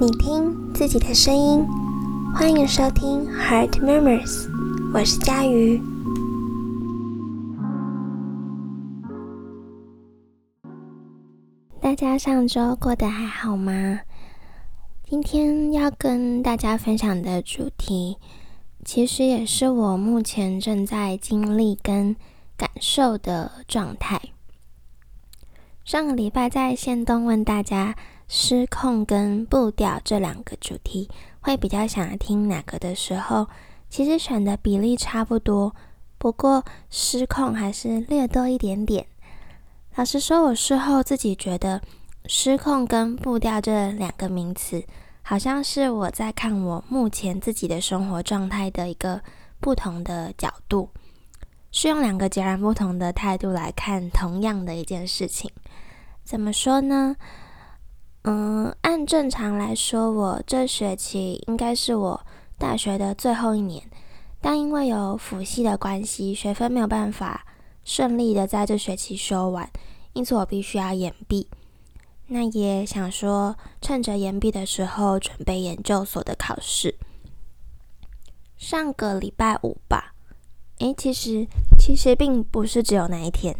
你听自己的声音，欢迎收听 Heart Murmurs，我是佳瑜。大家上周过得还好吗？今天要跟大家分享的主题，其实也是我目前正在经历跟感受的状态。上个礼拜在线东问大家。失控跟步调这两个主题，会比较想要听哪个的时候，其实选的比例差不多，不过失控还是略多一点点。老实说，我事后自己觉得，失控跟步调这两个名词，好像是我在看我目前自己的生活状态的一个不同的角度，是用两个截然不同的态度来看同样的一件事情。怎么说呢？嗯，按正常来说，我这学期应该是我大学的最后一年，但因为有辅系的关系，学分没有办法顺利的在这学期修完，因此我必须要延毕。那也想说，趁着延毕的时候准备研究所的考试。上个礼拜五吧，诶，其实其实并不是只有那一天，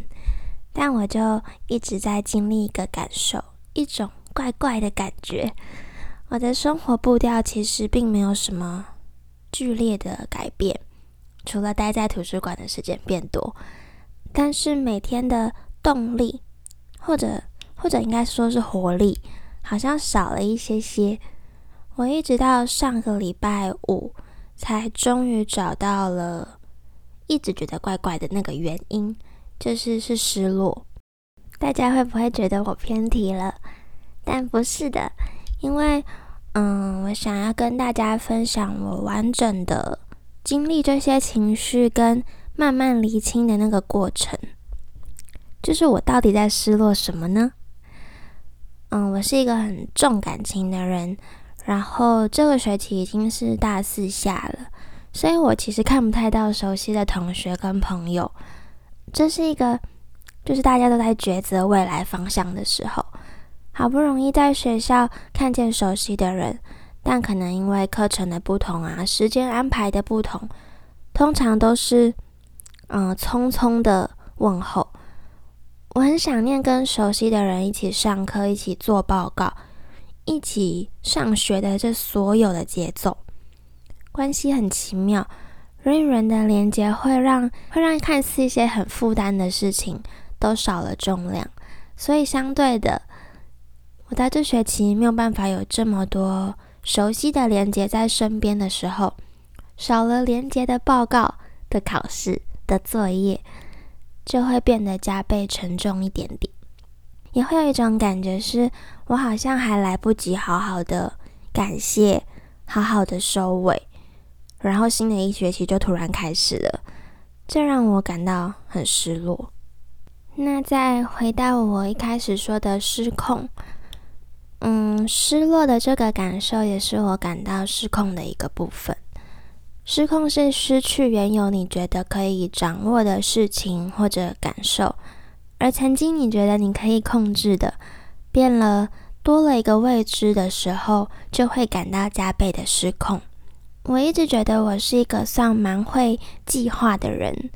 但我就一直在经历一个感受，一种。怪怪的感觉，我的生活步调其实并没有什么剧烈的改变，除了待在图书馆的时间变多，但是每天的动力，或者或者应该说是活力，好像少了一些些。我一直到上个礼拜五，才终于找到了一直觉得怪怪的那个原因，就是是失落。大家会不会觉得我偏题了？但不是的，因为，嗯，我想要跟大家分享我完整的经历这些情绪跟慢慢厘清的那个过程，就是我到底在失落什么呢？嗯，我是一个很重感情的人，然后这个学期已经是大四下了，所以我其实看不太到熟悉的同学跟朋友，这是一个，就是大家都在抉择未来方向的时候。好不容易在学校看见熟悉的人，但可能因为课程的不同啊，时间安排的不同，通常都是嗯匆匆的问候。我很想念跟熟悉的人一起上课、一起做报告、一起上学的这所有的节奏，关系很奇妙。人与人的连接会让会让看似一些很负担的事情都少了重量，所以相对的。我在这学期没有办法有这么多熟悉的连接在身边的时候，少了连接的报告的考试的作业，就会变得加倍沉重一点点。也会有一种感觉是，我好像还来不及好好的感谢，好好的收尾，然后新的一学期就突然开始了，这让我感到很失落。那再回到我一开始说的失控。嗯，失落的这个感受也是我感到失控的一个部分。失控是失去原有你觉得可以掌握的事情或者感受，而曾经你觉得你可以控制的，变了多了一个未知的时候，就会感到加倍的失控。我一直觉得我是一个算蛮会计划的人，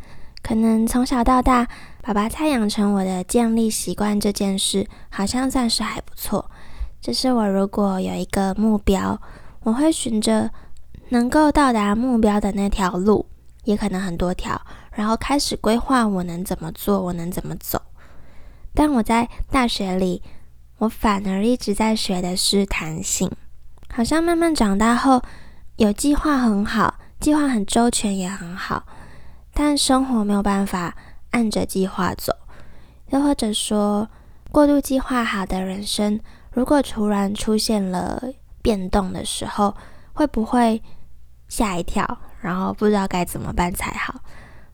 可能从小到大，爸爸他养成我的建立习惯这件事，好像算是还不错。就是我如果有一个目标，我会循着能够到达目标的那条路，也可能很多条，然后开始规划我能怎么做，我能怎么走。但我在大学里，我反而一直在学的是弹性，好像慢慢长大后，有计划很好，计划很周全也很好，但生活没有办法按着计划走，又或者说过度计划好的人生。如果突然出现了变动的时候，会不会吓一跳，然后不知道该怎么办才好？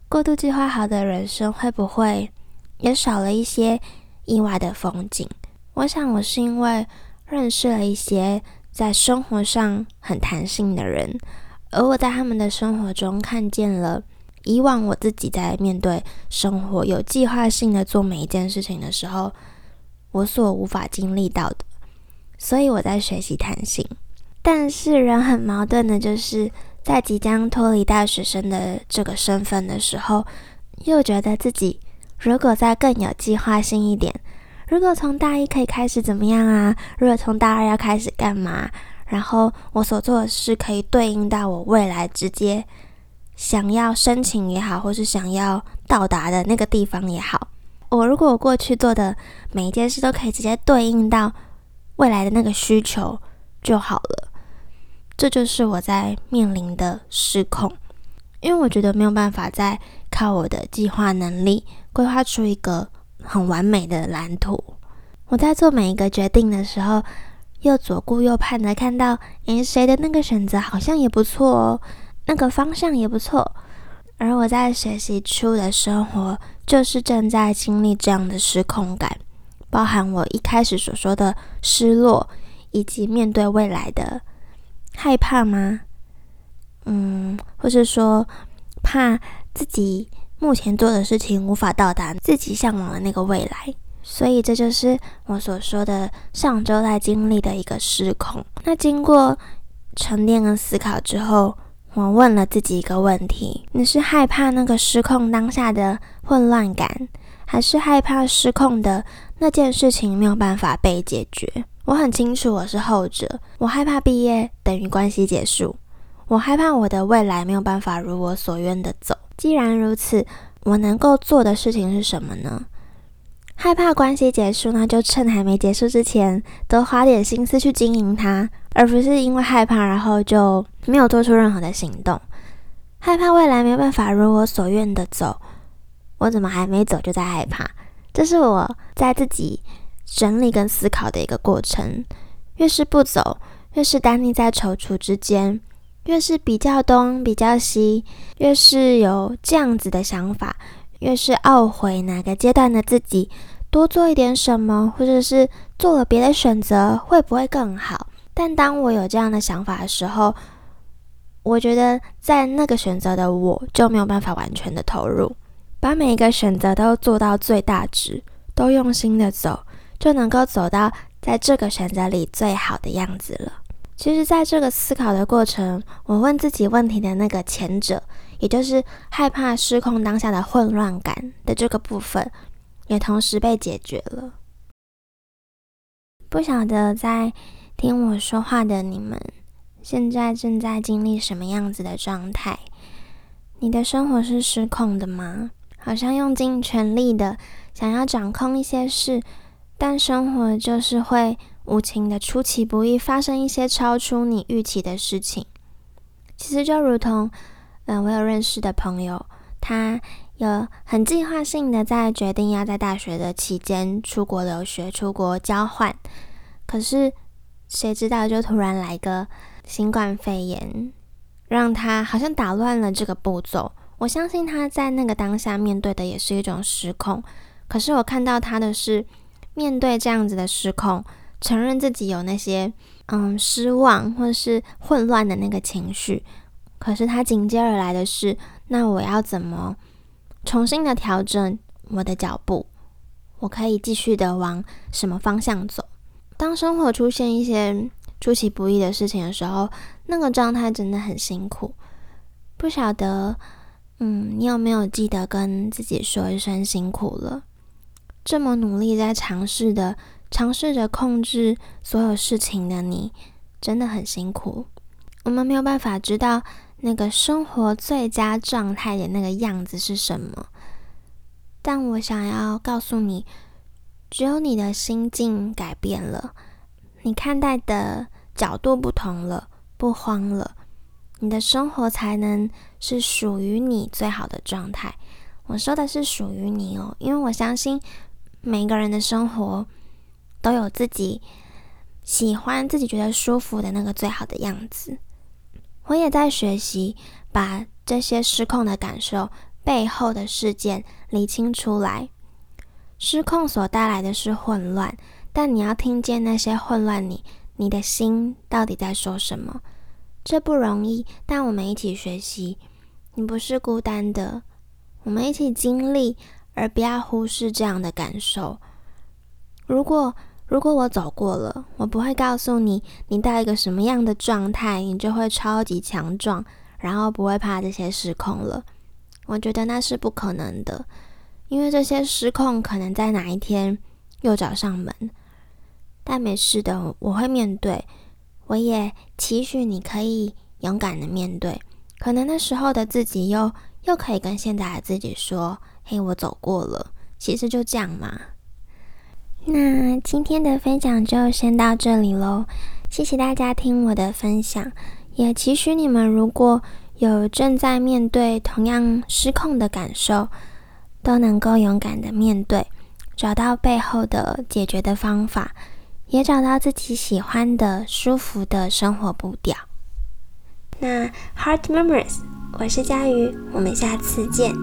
过度计划好的人生会不会也少了一些意外的风景？我想，我是因为认识了一些在生活上很弹性的人，而我在他们的生活中看见了以往我自己在面对生活有计划性的做每一件事情的时候，我所无法经历到的。所以我在学习弹性。但是人很矛盾的，就是在即将脱离大学生的这个身份的时候，又觉得自己如果再更有计划性一点，如果从大一可以开始怎么样啊？如果从大二要开始干嘛？然后我所做的事可以对应到我未来直接想要申请也好，或是想要到达的那个地方也好。我如果我过去做的每一件事都可以直接对应到未来的那个需求就好了。这就是我在面临的失控，因为我觉得没有办法再靠我的计划能力规划出一个很完美的蓝图。我在做每一个决定的时候，又左顾右盼的看到，诶，谁的那个选择好像也不错哦，那个方向也不错。而我在学习初的生活，就是正在经历这样的失控感，包含我一开始所说的失落，以及面对未来的。害怕吗？嗯，或是说怕自己目前做的事情无法到达自己向往的那个未来，所以这就是我所说的上周在经历的一个失控。那经过沉淀跟思考之后，我问了自己一个问题：你是害怕那个失控当下的混乱感，还是害怕失控的那件事情没有办法被解决？我很清楚我是后者，我害怕毕业等于关系结束，我害怕我的未来没有办法如我所愿的走。既然如此，我能够做的事情是什么呢？害怕关系结束，那就趁还没结束之前，多花点心思去经营它，而不是因为害怕然后就没有做出任何的行动。害怕未来没有办法如我所愿的走，我怎么还没走就在害怕？这是我在自己。整理跟思考的一个过程，越是不走，越是单立在踌躇之间，越是比较东比较西，越是有这样子的想法，越是懊悔哪个阶段的自己多做一点什么，或者是做了别的选择会不会更好？但当我有这样的想法的时候，我觉得在那个选择的我就没有办法完全的投入，把每一个选择都做到最大值，都用心的走。就能够走到在这个选择里最好的样子了。其实，在这个思考的过程，我问自己问题的那个前者，也就是害怕失控当下的混乱感的这个部分，也同时被解决了。不晓得在听我说话的你们，现在正在经历什么样子的状态？你的生活是失控的吗？好像用尽全力的想要掌控一些事。但生活就是会无情的出其不意发生一些超出你预期的事情。其实就如同，嗯，我有认识的朋友，他有很计划性的在决定要在大学的期间出国留学、出国交换，可是谁知道就突然来个新冠肺炎，让他好像打乱了这个步骤。我相信他在那个当下面对的也是一种失控，可是我看到他的是。面对这样子的失控，承认自己有那些嗯失望或是混乱的那个情绪，可是他紧接而来的是，那我要怎么重新的调整我的脚步？我可以继续的往什么方向走？当生活出现一些出其不意的事情的时候，那个状态真的很辛苦。不晓得，嗯，你有没有记得跟自己说一声辛苦了？这么努力在尝试的，尝试着控制所有事情的你，真的很辛苦。我们没有办法知道那个生活最佳状态的那个样子是什么，但我想要告诉你，只有你的心境改变了，你看待的角度不同了，不慌了，你的生活才能是属于你最好的状态。我说的是属于你哦，因为我相信。每个人的生活都有自己喜欢、自己觉得舒服的那个最好的样子。我也在学习把这些失控的感受背后的事件理清出来。失控所带来的是混乱，但你要听见那些混乱你，你的心到底在说什么？这不容易，但我们一起学习。你不是孤单的，我们一起经历。而不要忽视这样的感受。如果如果我走过了，我不会告诉你，你到一个什么样的状态，你就会超级强壮，然后不会怕这些失控了。我觉得那是不可能的，因为这些失控可能在哪一天又找上门。但没事的，我会面对。我也期许你可以勇敢的面对。可能那时候的自己又又可以跟现在的自己说：“嘿，我走过了，其实就这样嘛。”那今天的分享就先到这里喽，谢谢大家听我的分享，也期许你们如果有正在面对同样失控的感受，都能够勇敢的面对，找到背后的解决的方法，也找到自己喜欢的、舒服的生活步调。那 Heart Memories，我是佳瑜，我们下次见。